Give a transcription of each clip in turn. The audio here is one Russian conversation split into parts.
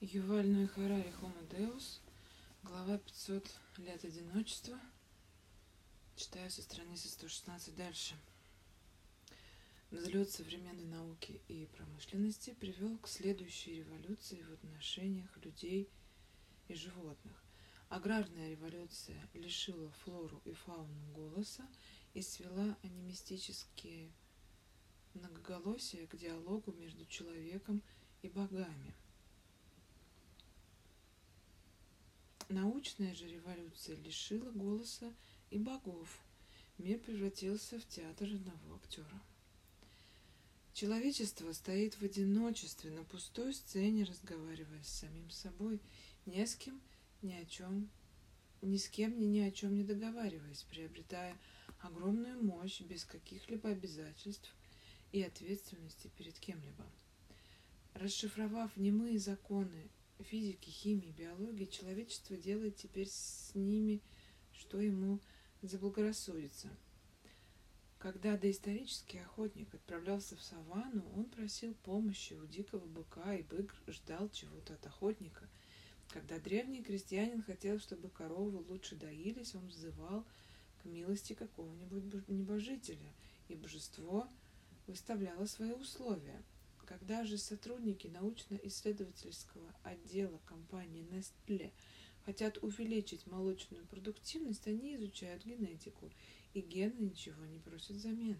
Юваль Ной Харари Deus, глава 500 лет одиночества. Читаю со страницы 116 дальше. Взлет современной науки и промышленности привел к следующей революции в отношениях людей и животных. Аграрная революция лишила флору и фауну голоса и свела анимистические многоголосия к диалогу между человеком и богами – Научная же революция лишила голоса и богов. Мир превратился в театр одного актера. Человечество стоит в одиночестве на пустой сцене, разговаривая с самим собой, ни с кем, ни о чем, ни с кем, ни, ни о чем не договариваясь, приобретая огромную мощь без каких-либо обязательств и ответственности перед кем-либо. Расшифровав немые законы физики, химии, биологии человечество делает теперь с ними, что ему заблагорассудится. Когда доисторический охотник отправлялся в саванну, он просил помощи у дикого быка, и бык ждал чего-то от охотника. Когда древний крестьянин хотел, чтобы коровы лучше доились, он взывал к милости какого-нибудь небожителя, и божество выставляло свои условия – когда же сотрудники научно-исследовательского отдела компании Nestle хотят увеличить молочную продуктивность, они изучают генетику, и гены ничего не просят взамен.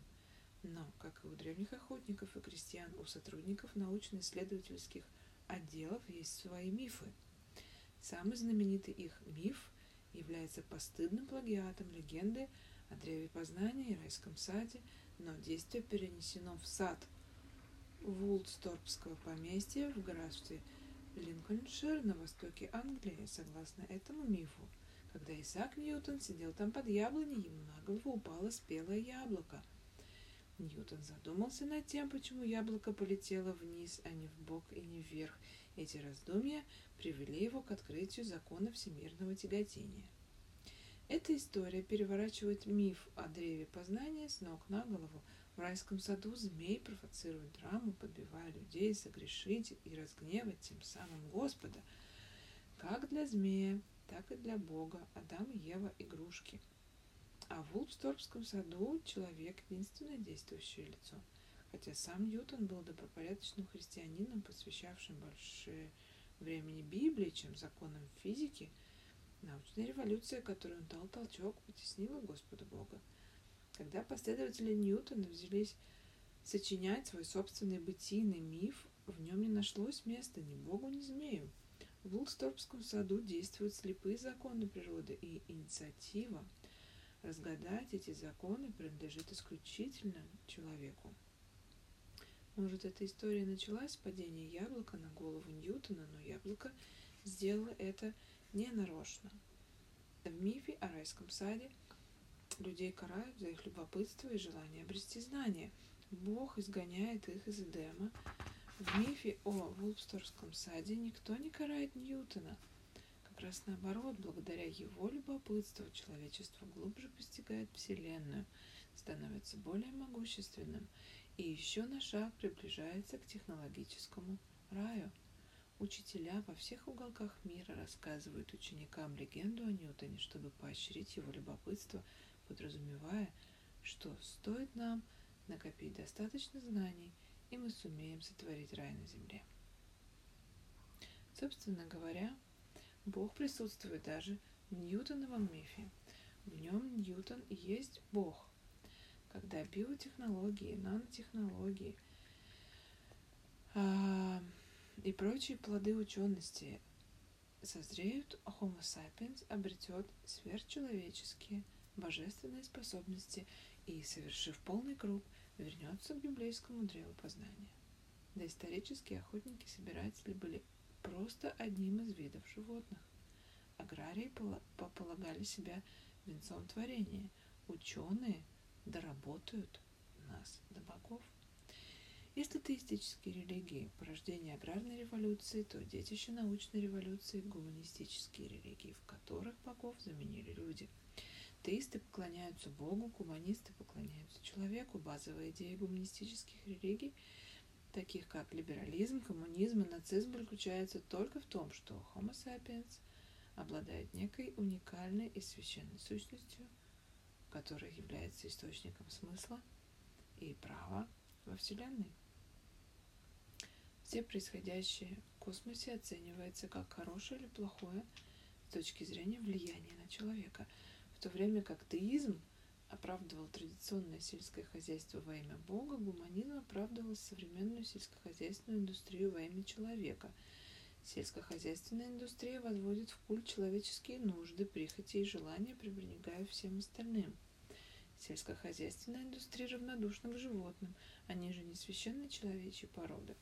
Но, как и у древних охотников и крестьян, у сотрудников научно-исследовательских отделов есть свои мифы. Самый знаменитый их миф является постыдным плагиатом легенды о древе познания и райском саде, но действие перенесено в сад – Вулсторпского поместья в графстве Линкольншир на востоке Англии. Согласно этому мифу, когда Исаак Ньютон сидел там под яблоней, ему на голову упало спелое яблоко. Ньютон задумался над тем, почему яблоко полетело вниз, а не в бок и не вверх. Эти раздумья привели его к открытию закона всемирного тяготения. Эта история переворачивает миф о древе познания с ног на голову – в райском саду змей провоцирует драму, подбивая людей согрешить и разгневать тем самым Господа. Как для змея, так и для Бога Адам и Ева игрушки. А в Улпсторпском саду человек – единственное действующее лицо. Хотя сам Ньютон был добропорядочным христианином, посвящавшим больше времени Библии, чем законам физики, научная революция, которую он дал толчок, потеснила Господа Бога – когда последователи Ньютона взялись сочинять свой собственный бытийный миф, в нем не нашлось места ни богу, ни змею. В Улсторпском саду действуют слепые законы природы, и инициатива разгадать эти законы принадлежит исключительно человеку. Может, эта история началась с падения яблока на голову Ньютона, но яблоко сделало это не нарочно. В мифе о райском саде – Людей карают за их любопытство и желание обрести знания. Бог изгоняет их из Эдема. В мифе о Вулпсторском саде никто не карает Ньютона. Как раз наоборот, благодаря его любопытству человечество глубже постигает Вселенную, становится более могущественным и еще на шаг приближается к технологическому раю. Учителя во всех уголках мира рассказывают ученикам легенду о Ньютоне, чтобы поощрить его любопытство – подразумевая, что стоит нам накопить достаточно знаний, и мы сумеем сотворить рай на земле. Собственно говоря, Бог присутствует даже в Ньютоновом мифе. В нем Ньютон и есть Бог. Когда биотехнологии, нанотехнологии э, и прочие плоды учености созреют, Homo sapiens обретет сверхчеловеческие – божественные способности и, совершив полный круг, вернется к библейскому древу познания. Доисторические охотники-собиратели были просто одним из видов животных. Аграрии пополагали себя венцом творения. Ученые доработают нас до богов. Если теистические религии – порождение аграрной революции, то детище научной революции – гуманистические религии, в которых богов заменили люди – Теисты поклоняются Богу, гуманисты поклоняются человеку. Базовая идея гуманистических религий таких как либерализм, коммунизм и нацизм, заключается только в том, что Homo sapiens обладает некой уникальной и священной сущностью, которая является источником смысла и права во Вселенной. Все происходящее в космосе оценивается как хорошее или плохое с точки зрения влияния на человека, в то время как теизм оправдывал традиционное сельское хозяйство во имя Бога, гуманизм оправдывал современную сельскохозяйственную индустрию во имя человека. Сельскохозяйственная индустрия возводит в культ человеческие нужды, прихоти и желания, пренебрегая всем остальным. Сельскохозяйственная индустрия равнодушна к животным, они же не священные человечьи породы.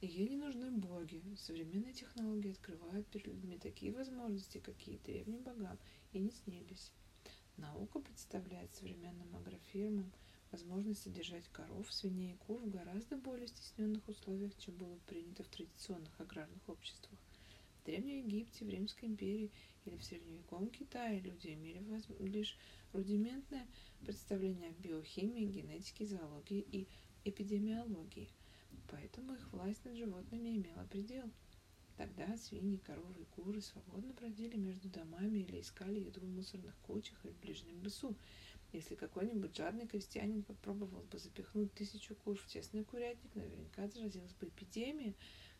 Ей не нужны боги. Современные технологии открывают перед людьми такие возможности, какие древним богам и не снились. Наука представляет современным агрофирмам возможность содержать коров, свиней и кур в гораздо более стесненных условиях, чем было принято в традиционных аграрных обществах. В Древнем Египте, в Римской империи или в средневековом Китае люди имели лишь рудиментное представление о биохимии, генетике, зоологии и эпидемиологии, поэтому их власть над животными имела предел – Тогда свиньи, коровы и куры свободно бродили между домами или искали еду в мусорных кучах или в ближнем лесу. Если какой-нибудь жадный крестьянин попробовал бы запихнуть тысячу кур в тесный курятник, наверняка заразилась бы эпидемия,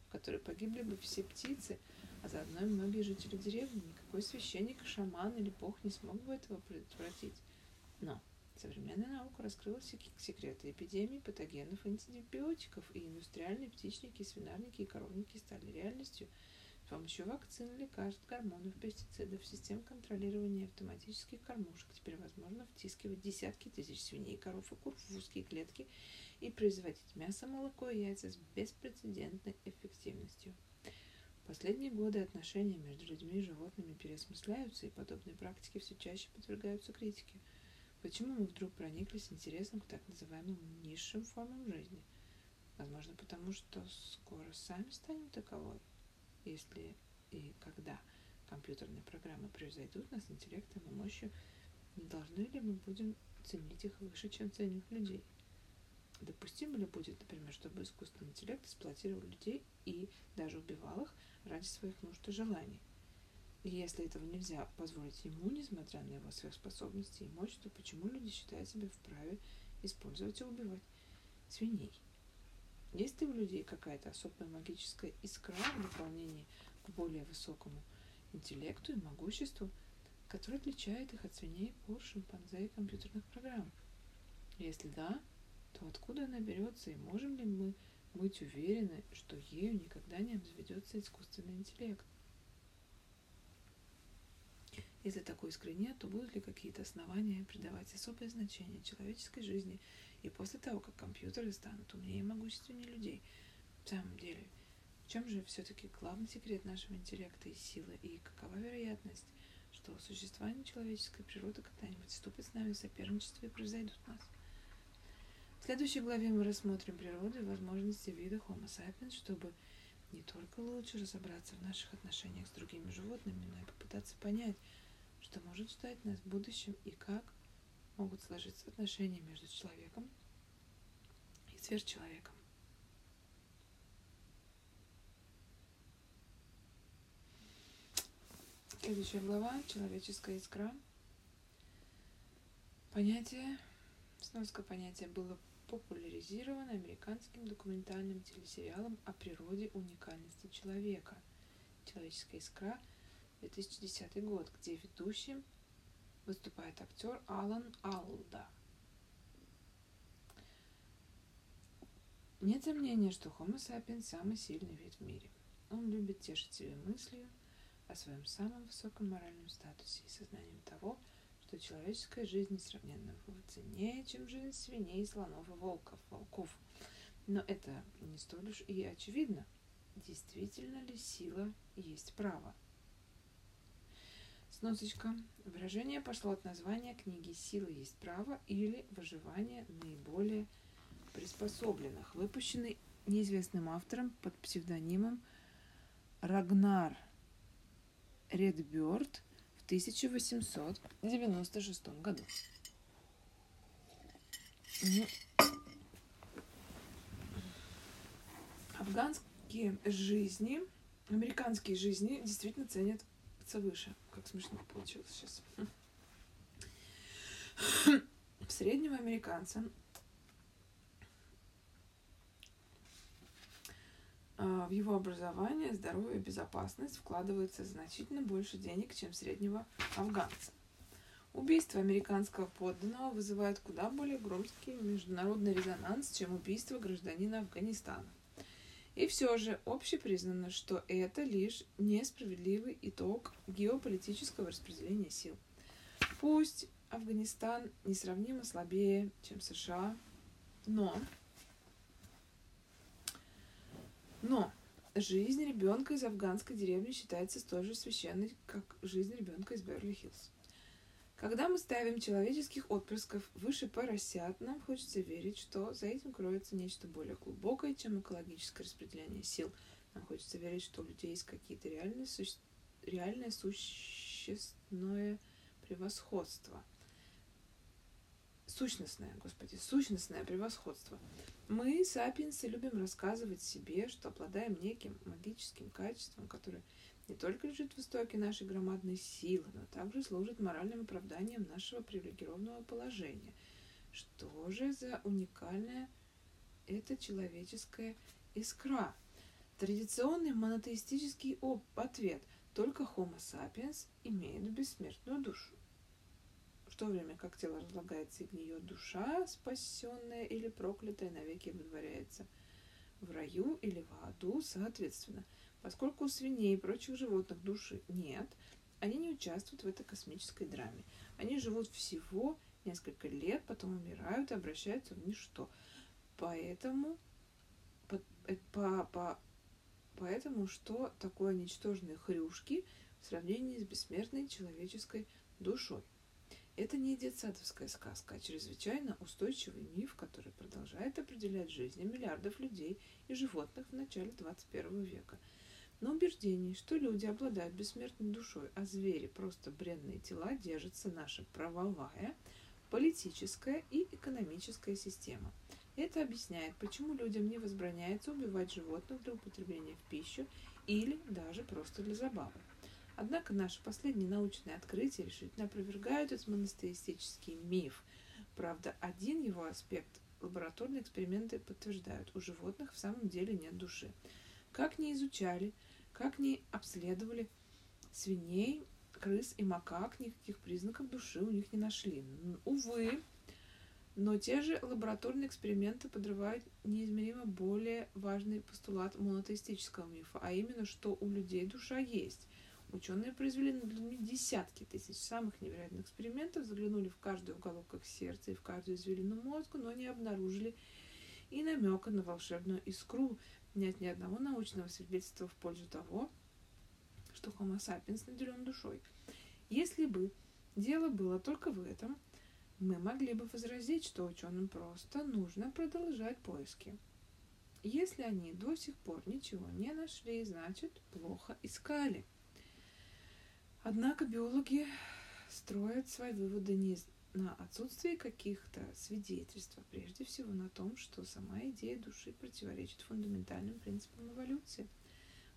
в которой погибли бы все птицы, а заодно и многие жители деревни. Никакой священник, шаман или бог не смог бы этого предотвратить. Но Современная наука раскрыла секреты эпидемий, патогенов, антибиотиков, и индустриальные птичники, свинарники и коровники стали реальностью с помощью вакцин, лекарств, гормонов, пестицидов, систем контролирования автоматических кормушек. Теперь возможно втискивать десятки тысяч свиней, коров и кур в узкие клетки и производить мясо, молоко и яйца с беспрецедентной эффективностью. В последние годы отношения между людьми и животными переосмысляются, и подобные практики все чаще подвергаются критике – Почему мы вдруг прониклись интересом к так называемым низшим формам жизни? Возможно, потому что скоро сами станем таковой, если и когда компьютерные программы превзойдут нас интеллектом и мощью, не должны ли мы будем ценить их выше, чем ценим людей? Допустимо ли будет, например, чтобы искусственный интеллект эксплуатировал людей и даже убивал их ради своих нужд и желаний? И если этого нельзя позволить ему, несмотря на его сверхспособности и мощь, то почему люди считают себя вправе использовать и убивать свиней? Есть ли у людей какая-то особая магическая искра в дополнении к более высокому интеллекту и могуществу, которое отличает их от свиней, кур, шимпанзе и компьютерных программ? Если да, то откуда она берется и можем ли мы быть уверены, что ею никогда не обзаведется искусственный интеллект? Если такой искры нет, то будут ли какие-то основания придавать особое значение человеческой жизни и после того, как компьютеры станут умнее и могущественнее людей? В самом деле, в чем же все-таки главный секрет нашего интеллекта и силы, и какова вероятность, что существование человеческой природы когда-нибудь вступит с нами в соперничество и превзойдут нас? В следующей главе мы рассмотрим природу и возможности вида Homo sapiens, чтобы не только лучше разобраться в наших отношениях с другими животными, но и попытаться понять, что может ждать нас в будущем и как могут сложиться отношения между человеком и сверхчеловеком. Следующая глава «Человеческая искра». Понятие, сноска понятия было популяризировано американским документальным телесериалом о природе уникальности человека. Человеческая искра – 2010 год, где ведущим выступает актер Алан Алда. Нет сомнения, что Homo sapiens – самый сильный вид в мире. Он любит тешить себя мыслью о своем самом высоком моральном статусе и сознанием того, что человеческая жизнь несравненно ценнее, чем жизнь свиней, слонов и волков, волков. Но это не столь уж и очевидно. Действительно ли сила есть право? Сносочка. Выражение пошло от названия книги «Сила есть право» или «Выживание наиболее приспособленных», выпущенный неизвестным автором под псевдонимом Рагнар Редберт в 1896 году. Афганские жизни, американские жизни действительно ценятся выше. Как смешно получилось сейчас. Среднего американца в его образование, здоровье безопасность вкладывается значительно больше денег, чем среднего афганца. Убийство американского подданного вызывает куда более громкий международный резонанс, чем убийство гражданина Афганистана. И все же общепризнано, что это лишь несправедливый итог геополитического распределения сил. Пусть Афганистан несравнимо слабее, чем США, но, но жизнь ребенка из афганской деревни считается столь же священной, как жизнь ребенка из Берли-Хиллз. Когда мы ставим человеческих отпрысков выше поросят, нам хочется верить, что за этим кроется нечто более глубокое, чем экологическое распределение сил. Нам хочется верить, что у людей есть какие-то реальные, суще... реальное существенное превосходство – сущностное, господи, сущностное превосходство. Мы, сапиенсы, любим рассказывать себе, что обладаем неким магическим качеством, которое не только лежит в истоке нашей громадной силы, но также служит моральным оправданием нашего привилегированного положения. Что же за уникальная это человеческая искра? Традиционный монотеистический ответ – только Homo sapiens имеет бессмертную душу то время как тело разлагается и гниет душа, спасенная или проклятая, навеки выдворяется в раю или в аду, соответственно. Поскольку у свиней и прочих животных души нет, они не участвуют в этой космической драме. Они живут всего несколько лет, потом умирают и обращаются в ничто. Поэтому, по, э, по, по, поэтому что такое ничтожные хрюшки в сравнении с бессмертной человеческой душой? Это не детсадовская сказка, а чрезвычайно устойчивый миф, который продолжает определять жизни миллиардов людей и животных в начале 21 века. На убеждении, что люди обладают бессмертной душой, а звери просто бренные тела, держится наша правовая, политическая и экономическая система. Это объясняет, почему людям не возбраняется убивать животных для употребления в пищу или даже просто для забавы. Однако наши последние научные открытия решительно опровергают этот монотеистический миф. Правда, один его аспект лабораторные эксперименты подтверждают. У животных в самом деле нет души. Как ни изучали, как ни обследовали свиней, крыс и макак, никаких признаков души у них не нашли. Увы, но те же лабораторные эксперименты подрывают неизмеримо более важный постулат монотеистического мифа, а именно, что у людей душа есть. Ученые произвели над людьми десятки тысяч самых невероятных экспериментов, заглянули в каждый уголок их сердца и в каждую извилину мозга, но не обнаружили и намека на волшебную искру. Нет ни одного научного свидетельства в пользу того, что Homo sapiens наделен душой. Если бы дело было только в этом, мы могли бы возразить, что ученым просто нужно продолжать поиски. Если они до сих пор ничего не нашли, значит, плохо искали. Однако биологи строят свои выводы не на отсутствии каких-то свидетельств, а прежде всего на том, что сама идея души противоречит фундаментальным принципам эволюции.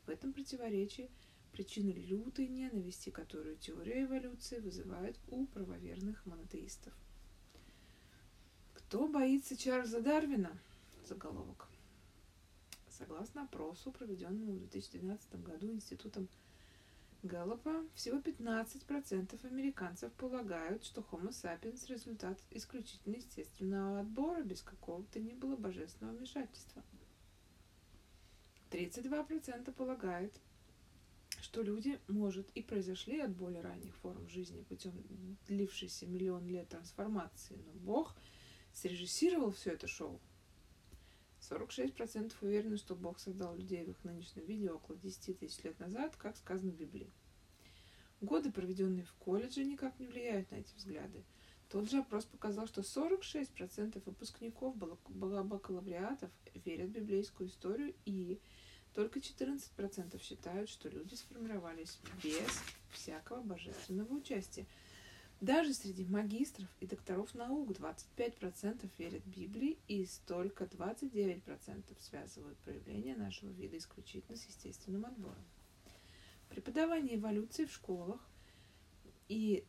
В этом противоречии причина лютой ненависти, которую теория эволюции вызывает у правоверных монотеистов. Кто боится Чарльза Дарвина? Заголовок. Согласно опросу, проведенному в 2012 году Институтом Гэллопа всего 15% американцев полагают, что Homo sapiens – результат исключительно естественного отбора без какого-то ни было божественного вмешательства. 32% полагают, что люди, может, и произошли от более ранних форм жизни путем длившейся миллион лет трансформации, но Бог срежиссировал все это шоу. 46% уверены, что Бог создал людей в их нынешнем виде около 10 тысяч лет назад, как сказано в Библии. Годы, проведенные в колледже, никак не влияют на эти взгляды. Тот же опрос показал, что 46% выпускников бакалавриатов верят в библейскую историю и только 14% считают, что люди сформировались без всякого божественного участия. Даже среди магистров и докторов наук 25% верят Библии и только 29% связывают проявление нашего вида исключительно с естественным отбором. Преподавание эволюции в школах и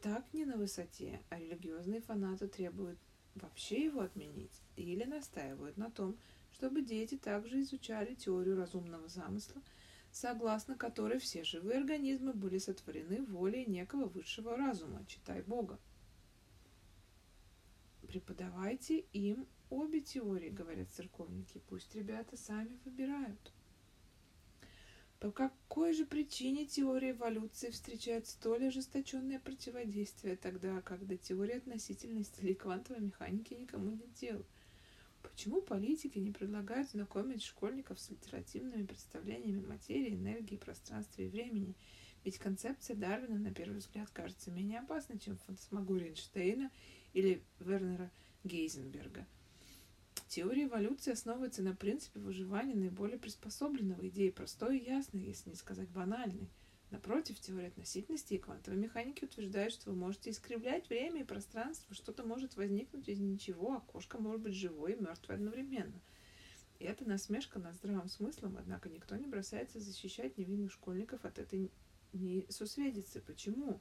так не на высоте, а религиозные фанаты требуют вообще его отменить или настаивают на том, чтобы дети также изучали теорию разумного замысла – согласно которой все живые организмы были сотворены волей некого высшего разума, читай Бога. Преподавайте им обе теории, говорят церковники, пусть ребята сами выбирают. По какой же причине теория эволюции встречает столь ожесточенное противодействие, тогда как до теории относительности или квантовой механики никому нет дела? Почему политики не предлагают знакомить школьников с альтернативными представлениями материи, энергии, пространства и времени? Ведь концепция Дарвина, на первый взгляд, кажется менее опасной, чем фантасмагория Эйнштейна или Вернера Гейзенберга. Теория эволюции основывается на принципе выживания наиболее приспособленного, идеи простой и ясной, если не сказать банальной – Напротив, теория относительности и квантовой механики утверждают, что вы можете искривлять время и пространство, что-то может возникнуть из ничего, а кошка может быть живой и мертвой одновременно. И это насмешка над здравым смыслом, однако никто не бросается защищать невинных школьников от этой несусведицы. Почему?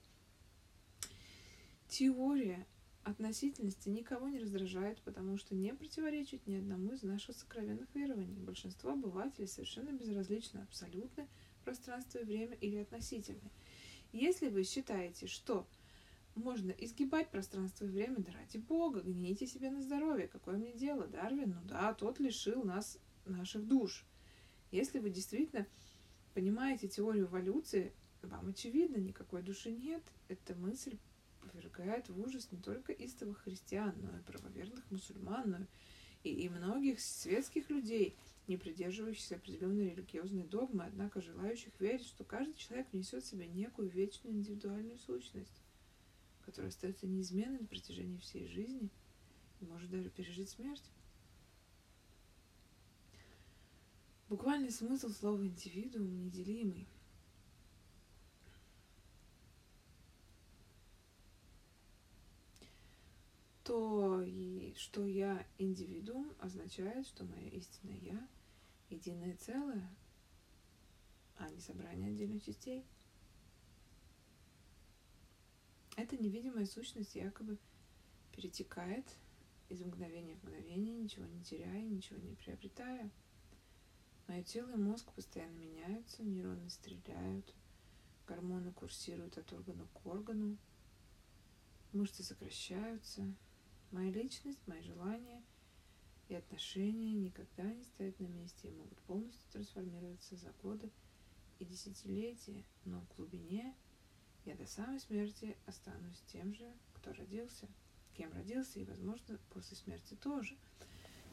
Теория относительности никого не раздражает, потому что не противоречит ни одному из наших сокровенных верований. Большинство обывателей совершенно безразлично, абсолютно пространство и время или относительны. Если вы считаете, что можно изгибать пространство и время, да ради бога, гните себе на здоровье, какое мне дело, Дарвин, ну да, тот лишил нас наших душ. Если вы действительно понимаете теорию эволюции, вам очевидно, никакой души нет. Эта мысль повергает в ужас не только истовых христиан, но и правоверных мусульман, но и, и многих светских людей – не придерживающихся определенной религиозной догмы, однако желающих верить, что каждый человек несет в себе некую вечную индивидуальную сущность, которая остается неизменной на протяжении всей жизни и может даже пережить смерть. Буквальный смысл слова «индивидуум» неделимый. То, что я индивидуум, означает, что моя истинное «я» единое целое, а не собрание отдельных частей. Эта невидимая сущность якобы перетекает из мгновения в мгновение, ничего не теряя, ничего не приобретая. Мое тело и мозг постоянно меняются, нейроны стреляют, гормоны курсируют от органа к органу, мышцы сокращаются. Моя личность, мои желания — и отношения никогда не стоят на месте и могут полностью трансформироваться за годы и десятилетия, но в глубине я до самой смерти останусь тем же, кто родился, кем родился и, возможно, после смерти тоже.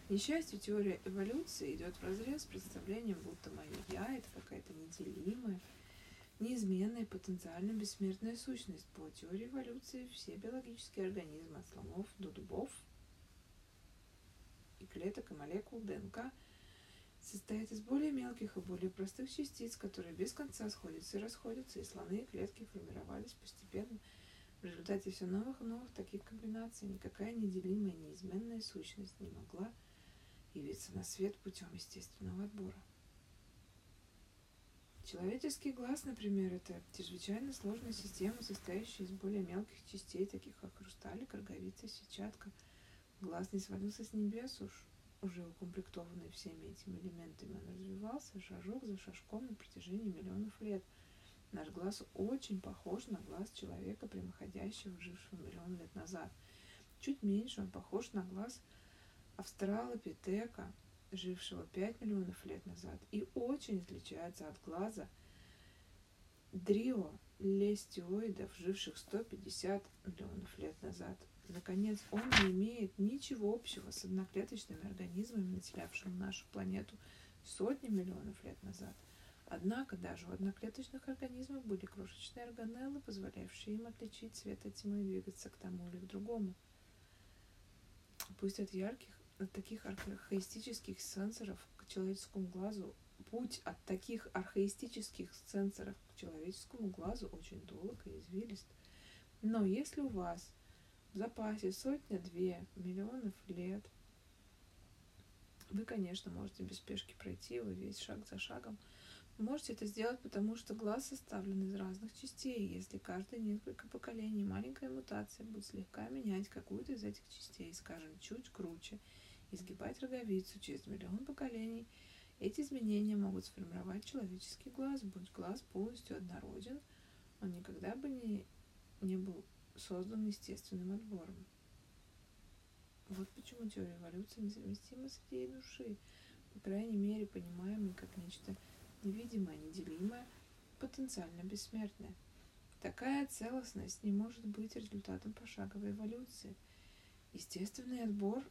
К несчастью, теория эволюции идет в разрез с представлением, будто мое «я» — это какая-то неделимая, неизменная, потенциально бессмертная сущность. По теории эволюции все биологические организмы от слонов до дубов и клеток и молекул ДНК состоит из более мелких и более простых частиц, которые без конца сходятся и расходятся, и слоны и клетки формировались постепенно. В результате все новых и новых таких комбинаций никакая неделимая, неизменная сущность не могла явиться на свет путем естественного отбора. Человеческий глаз, например, это чрезвычайно сложная система, состоящая из более мелких частей, таких как хрусталик, роговица, сетчатка – Глаз не свалился с небес уж, уже укомплектованный всеми этими элементами. Он развивался шажок за шажком на протяжении миллионов лет. Наш глаз очень похож на глаз человека, прямоходящего, жившего миллион лет назад. Чуть меньше он похож на глаз австралопитека, жившего 5 миллионов лет назад, и очень отличается от глаза дрио лестиоидов, живших 150 миллионов лет назад. Наконец, он не имеет ничего общего с одноклеточными организмами, населявшими нашу планету сотни миллионов лет назад. Однако даже у одноклеточных организмов были крошечные органеллы, позволявшие им отличить цвет от тьмы и двигаться к тому или к другому. Пусть от ярких, от таких архаистических сенсоров к человеческому глазу, путь от таких архаистических сенсоров к человеческому глазу очень долг и извилист – Но если у вас в запасе сотня-две миллионов лет, вы, конечно, можете без спешки пройти его весь шаг за шагом. Можете это сделать, потому что глаз составлен из разных частей. Если каждые несколько поколений маленькая мутация будет слегка менять какую-то из этих частей, скажем, чуть круче, изгибать роговицу через миллион поколений, эти изменения могут сформировать человеческий глаз. Будь глаз полностью однороден, он никогда бы не, не был создан естественным отбором. Вот почему теория эволюции несовместима с идеей души, по крайней мере, понимаемой как нечто невидимое, неделимое, потенциально бессмертное. Такая целостность не может быть результатом пошаговой эволюции. Естественный отбор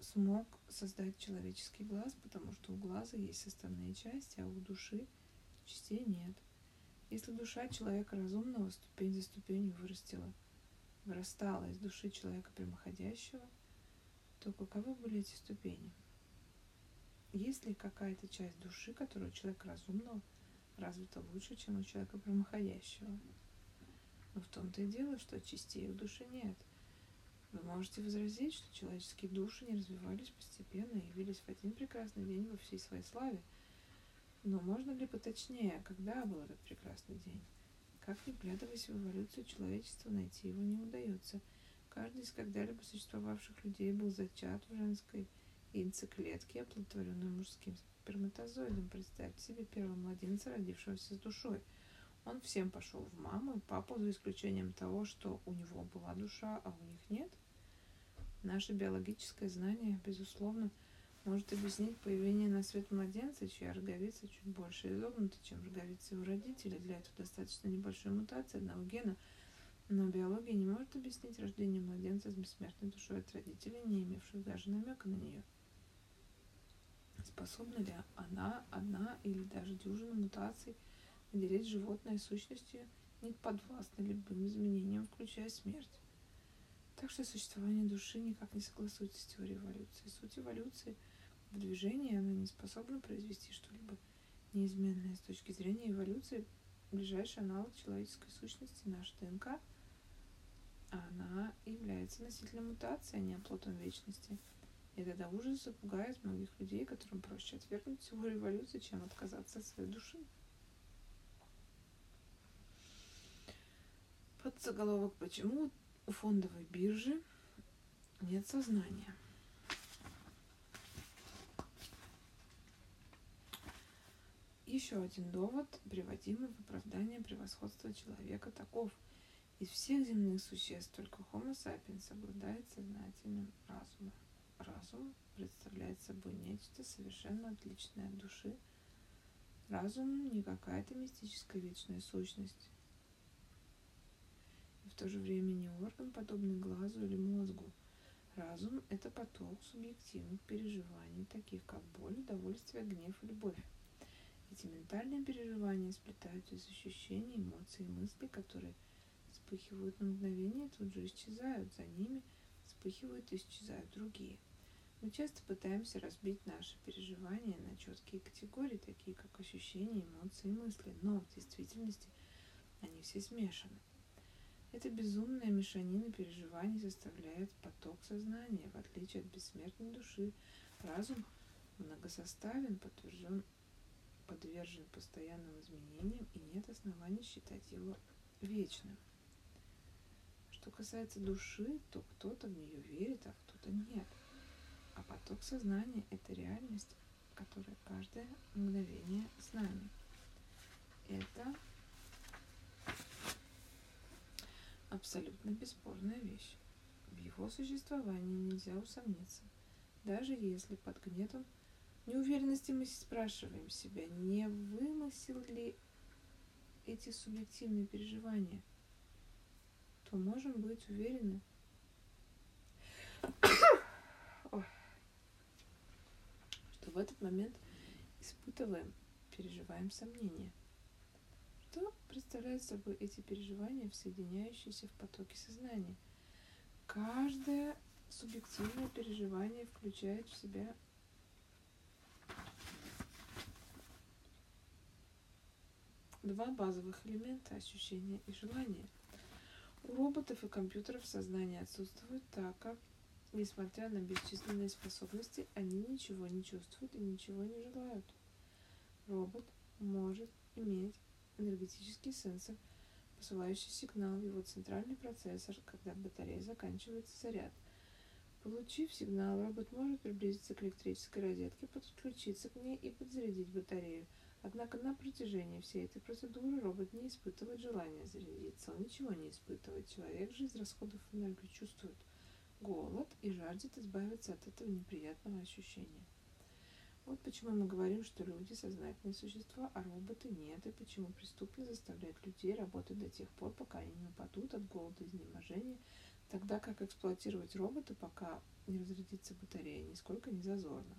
смог создать человеческий глаз, потому что у глаза есть составные части, а у души частей нет. Если душа человека разумного ступень за ступенью вырастила, вырастала из души человека прямоходящего, то каковы были эти ступени? Есть ли какая-то часть души, которая у человека разумного развита лучше, чем у человека прямоходящего? Но в том-то и дело, что частей у души нет. Вы можете возразить, что человеческие души не развивались постепенно и явились в один прекрасный день во всей своей славе. Но можно ли поточнее, когда был этот прекрасный день? Как ни вглядываясь в эволюцию человечества, найти его не удается. Каждый из когда-либо существовавших людей был зачат в женской яйцеклетке, оплодотворенной мужским сперматозоидом. Представьте себе первого младенца, родившегося с душой – он всем пошел в маму и папу, за исключением того, что у него была душа, а у них нет. Наше биологическое знание, безусловно, может объяснить появление на свет младенца, чья роговица чуть больше изогнута, чем роговица у родителей. Для этого достаточно небольшой мутации одного гена. Но биология не может объяснить рождение младенца с бессмертной душой от родителей, не имевших даже намека на нее. Способна ли она одна или даже дюжина мутаций – наделить животное сущностью не подвластно любым изменениям, включая смерть. Так что существование души никак не согласуется с теорией эволюции. Суть эволюции в движении, она не способна произвести что-либо неизменное с точки зрения эволюции. Ближайший аналог человеческой сущности – наша ДНК, она является носителем мутации, а не оплотом вечности. И это до ужаса пугает многих людей, которым проще отвергнуть теорию эволюции, чем отказаться от своей души. Под заголовок «Почему у фондовой биржи нет сознания?» Еще один довод, приводимый в оправдание превосходства человека, таков. Из всех земных существ только Homo sapiens обладает сознательным разумом. Разум представляет собой нечто совершенно отличное от души. Разум не какая-то мистическая вечная сущность в то же время не орган, подобный глазу или мозгу. Разум – это поток субъективных переживаний, таких как боль, удовольствие, гнев и любовь. Эти ментальные переживания сплетаются из ощущений, эмоций и мыслей, которые вспыхивают на мгновение и тут же исчезают. За ними вспыхивают и исчезают другие. Мы часто пытаемся разбить наши переживания на четкие категории, такие как ощущения, эмоции и мысли, но в действительности они все смешаны. Эта безумная мешанина переживаний составляет поток сознания. В отличие от бессмертной души, разум многосоставен, подтвержден, подвержен постоянным изменениям и нет оснований считать его вечным. Что касается души, то кто-то в нее верит, а кто-то нет. А поток сознания – это реальность, которая каждое мгновение с нами. Это абсолютно бесспорная вещь. В его существовании нельзя усомниться. Даже если под гнетом неуверенности мы спрашиваем себя, не вымысел ли эти субъективные переживания, то можем быть уверены, что в этот момент испытываем, переживаем сомнения – что представляют собой эти переживания, соединяющиеся в потоке сознания? Каждое субъективное переживание включает в себя два базовых элемента ощущения и желания. У роботов и компьютеров сознание отсутствует, так как, несмотря на бесчисленные способности, они ничего не чувствуют и ничего не желают. Робот может иметь энергетический сенсор, посылающий сигнал в его центральный процессор, когда в батарее заканчивается заряд. Получив сигнал, робот может приблизиться к электрической розетке, подключиться к ней и подзарядить батарею. Однако на протяжении всей этой процедуры робот не испытывает желания зарядиться, он ничего не испытывает. Человек же из расходов энергии чувствует голод и жаждет избавиться от этого неприятного ощущения. Вот почему мы говорим, что люди сознательные существа, а роботы нет, и почему преступно заставлять людей работать до тех пор, пока они не упадут от голода и изнеможения, тогда как эксплуатировать робота, пока не разрядится батарея, нисколько не зазорно.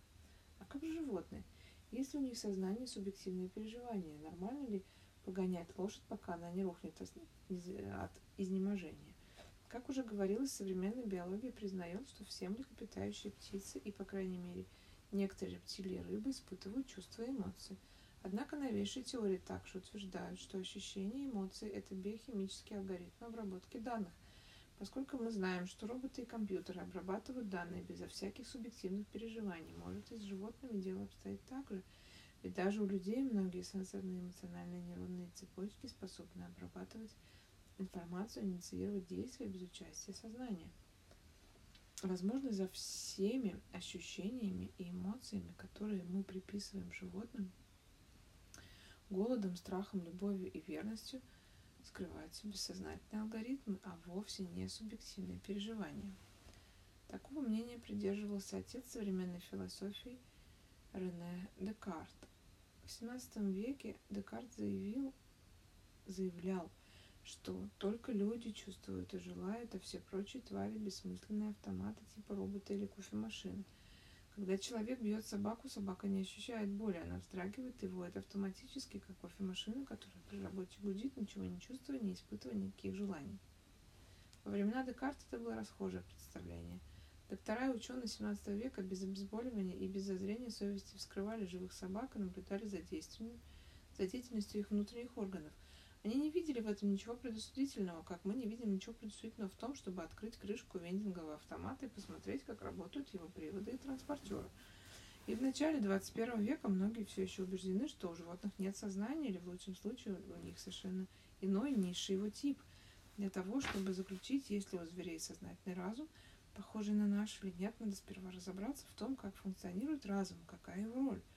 А как же животные? Есть ли у них сознание субъективные переживания? Нормально ли погонять лошадь, пока она не рухнет от изнеможения? Как уже говорилось, современная биология признает, что все млекопитающие птицы и, по крайней мере, Некоторые рептилии и рыбы испытывают чувства и эмоции. Однако новейшие теории также утверждают, что ощущения и эмоции – это биохимический алгоритм обработки данных. Поскольку мы знаем, что роботы и компьютеры обрабатывают данные безо всяких субъективных переживаний, может и с животными дело обстоит так же, ведь даже у людей многие сенсорные эмоциональные нейронные цепочки способны обрабатывать информацию, инициировать действия без участия сознания. Возможно, за всеми ощущениями и эмоциями, которые мы приписываем животным, голодом, страхом, любовью и верностью, скрываются бессознательные алгоритмы, а вовсе не субъективные переживания. Такого мнения придерживался отец современной философии Рене Декарт. В XVII веке Декарт заявил, заявлял, что только люди чувствуют и желают, а все прочие твари – бессмысленные автоматы типа робота или кофемашины. Когда человек бьет собаку, собака не ощущает боли, она вздрагивает и воет автоматически, как кофемашина, которая при работе гудит, ничего не чувствуя, не испытывая никаких желаний. Во времена Декарта это было расхожее представление. Доктора и ученые XVII века без обезболивания и без зазрения совести вскрывали живых собак и наблюдали за, за деятельностью их внутренних органов – они не видели в этом ничего предосудительного, как мы не видим ничего предосудительного в том, чтобы открыть крышку вендингового автомата и посмотреть, как работают его приводы и транспортеры. И в начале 21 века многие все еще убеждены, что у животных нет сознания, или в лучшем случае у них совершенно иной, низший его тип. Для того, чтобы заключить, есть ли у зверей сознательный разум, похожий на наш или нет, надо сперва разобраться в том, как функционирует разум, какая его роль –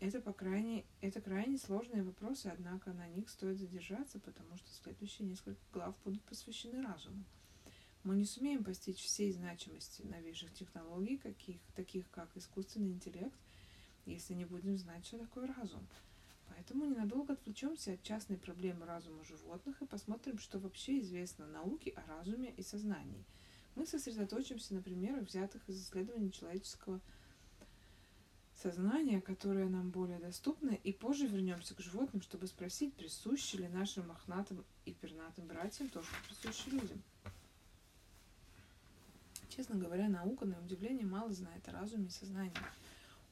это, по крайней, это крайне сложные вопросы, однако на них стоит задержаться, потому что следующие несколько глав будут посвящены разуму. Мы не сумеем постичь всей значимости новейших технологий, каких, таких как искусственный интеллект, если не будем знать, что такое разум. Поэтому ненадолго отвлечемся от частной проблемы разума животных и посмотрим, что вообще известно науке о разуме и сознании. Мы сосредоточимся на примерах, взятых из исследований человеческого сознание, которое нам более доступно, и позже вернемся к животным, чтобы спросить, присуще ли нашим мохнатым и пернатым братьям то, что присуще людям. Честно говоря, наука, на удивление, мало знает о разуме и сознании.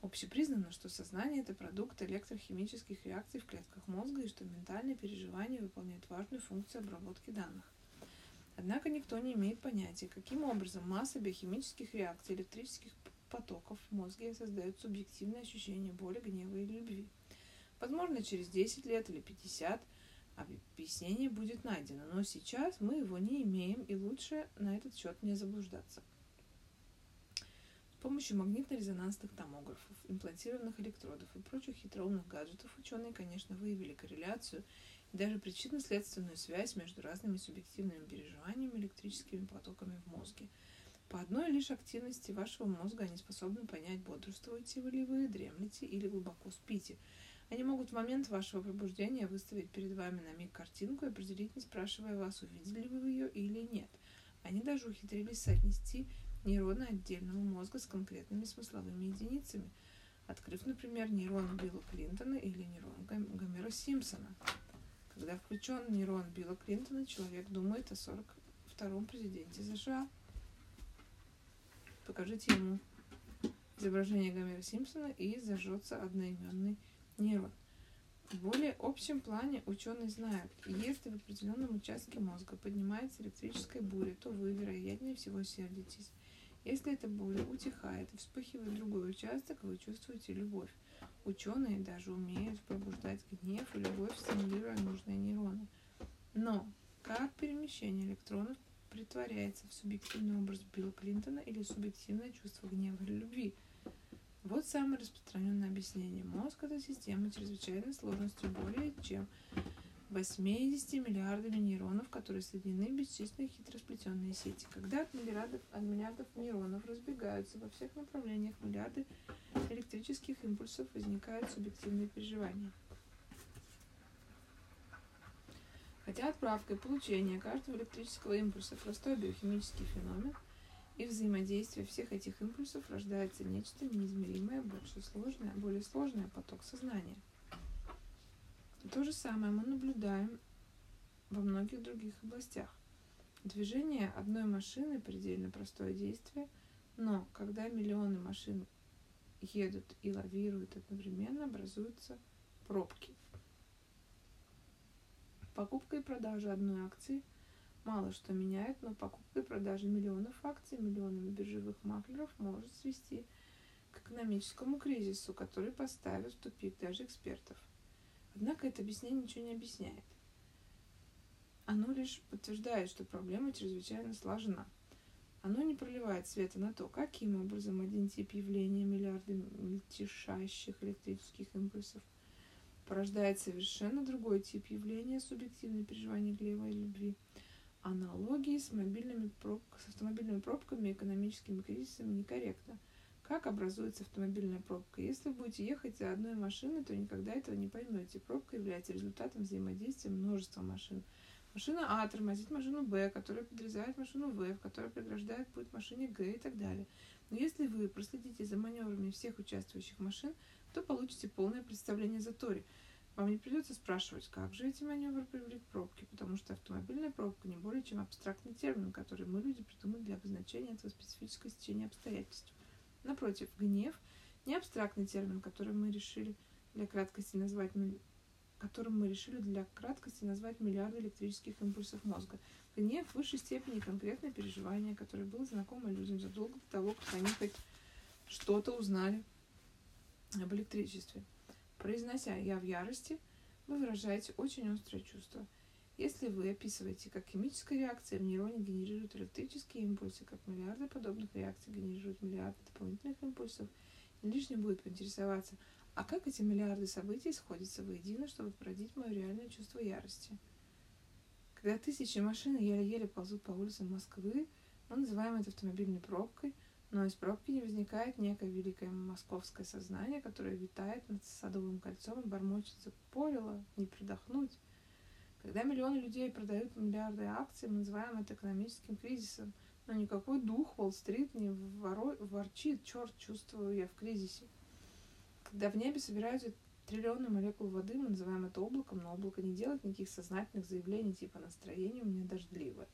Общепризнано, что сознание – это продукт электрохимических реакций в клетках мозга и что ментальные переживания выполняют важную функцию обработки данных. Однако никто не имеет понятия, каким образом масса биохимических реакций, электрических потоков в мозге создают субъективное ощущение боли, гнева или любви. Возможно, через 10 лет или 50 объяснение будет найдено, но сейчас мы его не имеем, и лучше на этот счет не заблуждаться. С помощью магнитно-резонансных томографов, имплантированных электродов и прочих хитроумных гаджетов ученые, конечно, выявили корреляцию и даже причинно-следственную связь между разными субъективными переживаниями электрическими потоками в мозге – по одной лишь активности вашего мозга они способны понять, бодрствуете вы ли вы, дремлете или глубоко спите. Они могут в момент вашего пробуждения выставить перед вами на миг картинку и определить, не спрашивая вас, увидели вы ее или нет. Они даже ухитрились соотнести нейроны отдельного мозга с конкретными смысловыми единицами, открыв, например, нейрон Билла Клинтона или нейрон Гомера Симпсона. Когда включен нейрон Билла Клинтона, человек думает о 42-м президенте США – Покажите ему изображение Гомера Симпсона и зажжется одноименный нейрон. В более общем плане ученые знают, если в определенном участке мозга поднимается электрическая буря, то вы, вероятнее всего, сердитесь. Если эта буря утихает и вспыхивает другой участок, вы чувствуете любовь. Ученые даже умеют пробуждать гнев и любовь, стимулируя нужные нейроны. Но как перемещение электронов притворяется в субъективный образ Билла Клинтона или субъективное чувство гнева или любви? Вот самое распространенное объяснение. Мозг – это система чрезвычайной сложностью более чем 80 миллиардами нейронов, которые соединены в бесчисленные хитросплетенные сети. Когда от миллиардов, от миллиардов нейронов разбегаются во всех направлениях миллиарды электрических импульсов, возникают субъективные переживания. Хотя отправка и получение каждого электрического импульса простой биохимический феномен, и взаимодействие всех этих импульсов рождается нечто неизмеримое, больше сложное, более сложное поток сознания – то же самое мы наблюдаем во многих других областях. Движение одной машины предельно простое действие, но когда миллионы машин едут и лавируют одновременно, образуются пробки. Покупка и продажа одной акции мало что меняет, но покупка и продажа миллионов акций миллионами биржевых маклеров может свести к экономическому кризису, который поставит в тупик даже экспертов – Однако это объяснение ничего не объясняет. Оно лишь подтверждает, что проблема чрезвычайно сложна. Оно не проливает света на то, каким образом один тип явления миллиарды мельтешащих электрических импульсов порождает совершенно другой тип явления субъективное переживание и любви. Аналогии с, мобильными проб... с автомобильными пробками и экономическими кризисами некорректно – как образуется автомобильная пробка? Если вы будете ехать за одной машиной, то никогда этого не поймете. Пробка является результатом взаимодействия множества машин. Машина А тормозит машину Б, которая подрезает машину В, которая преграждает путь машине Г и так далее. Но если вы проследите за маневрами всех участвующих машин, то получите полное представление за Тори. Вам не придется спрашивать, как же эти маневры привели к пробке, потому что автомобильная пробка не более чем абстрактный термин, который мы, люди, придумали для обозначения этого специфического стечения обстоятельств. Напротив, гнев – не абстрактный термин, который мы решили для краткости назвать которым мы решили для краткости назвать миллиарды электрических импульсов мозга. Гнев в высшей степени конкретное переживание, которое было знакомо людям задолго до того, как они хоть что-то узнали об электричестве. Произнося «я в ярости», вы выражаете очень острое чувство – если вы описываете, как химическая реакция в нейроне генерирует электрические импульсы, как миллиарды подобных реакций генерируют миллиарды дополнительных импульсов, не лишним будет поинтересоваться, а как эти миллиарды событий сходятся воедино, чтобы породить мое реальное чувство ярости. Когда тысячи машин еле-еле ползут по улицам Москвы, мы называем это автомобильной пробкой, но из пробки не возникает некое великое московское сознание, которое витает над Садовым кольцом и бормочет «Запорило, не продохнуть». Когда миллионы людей продают миллиарды акций, мы называем это экономическим кризисом. Но никакой дух Уолл-стрит не воро... ворчит, черт, чувствую я в кризисе. Когда в небе собираются триллионы молекул воды, мы называем это облаком, но облако не делает никаких сознательных заявлений, типа настроение у меня дождливое.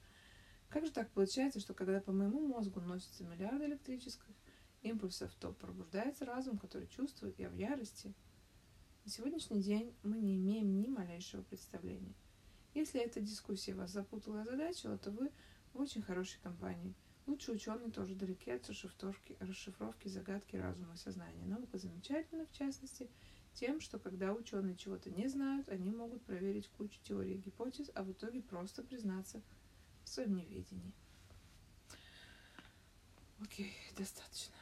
Как же так получается, что когда по моему мозгу носятся миллиарды электрических импульсов, то пробуждается разум, который чувствует, я в ярости? На сегодняшний день мы не имеем ни малейшего представления – если эта дискуссия вас запутала и озадачила, то вы в очень хорошей компании. Лучшие ученые тоже далеки от расшифровки, расшифровки загадки разума и сознания. Наука замечательна, в частности, тем, что когда ученые чего-то не знают, они могут проверить кучу теорий и гипотез, а в итоге просто признаться своем неведении. Окей, достаточно.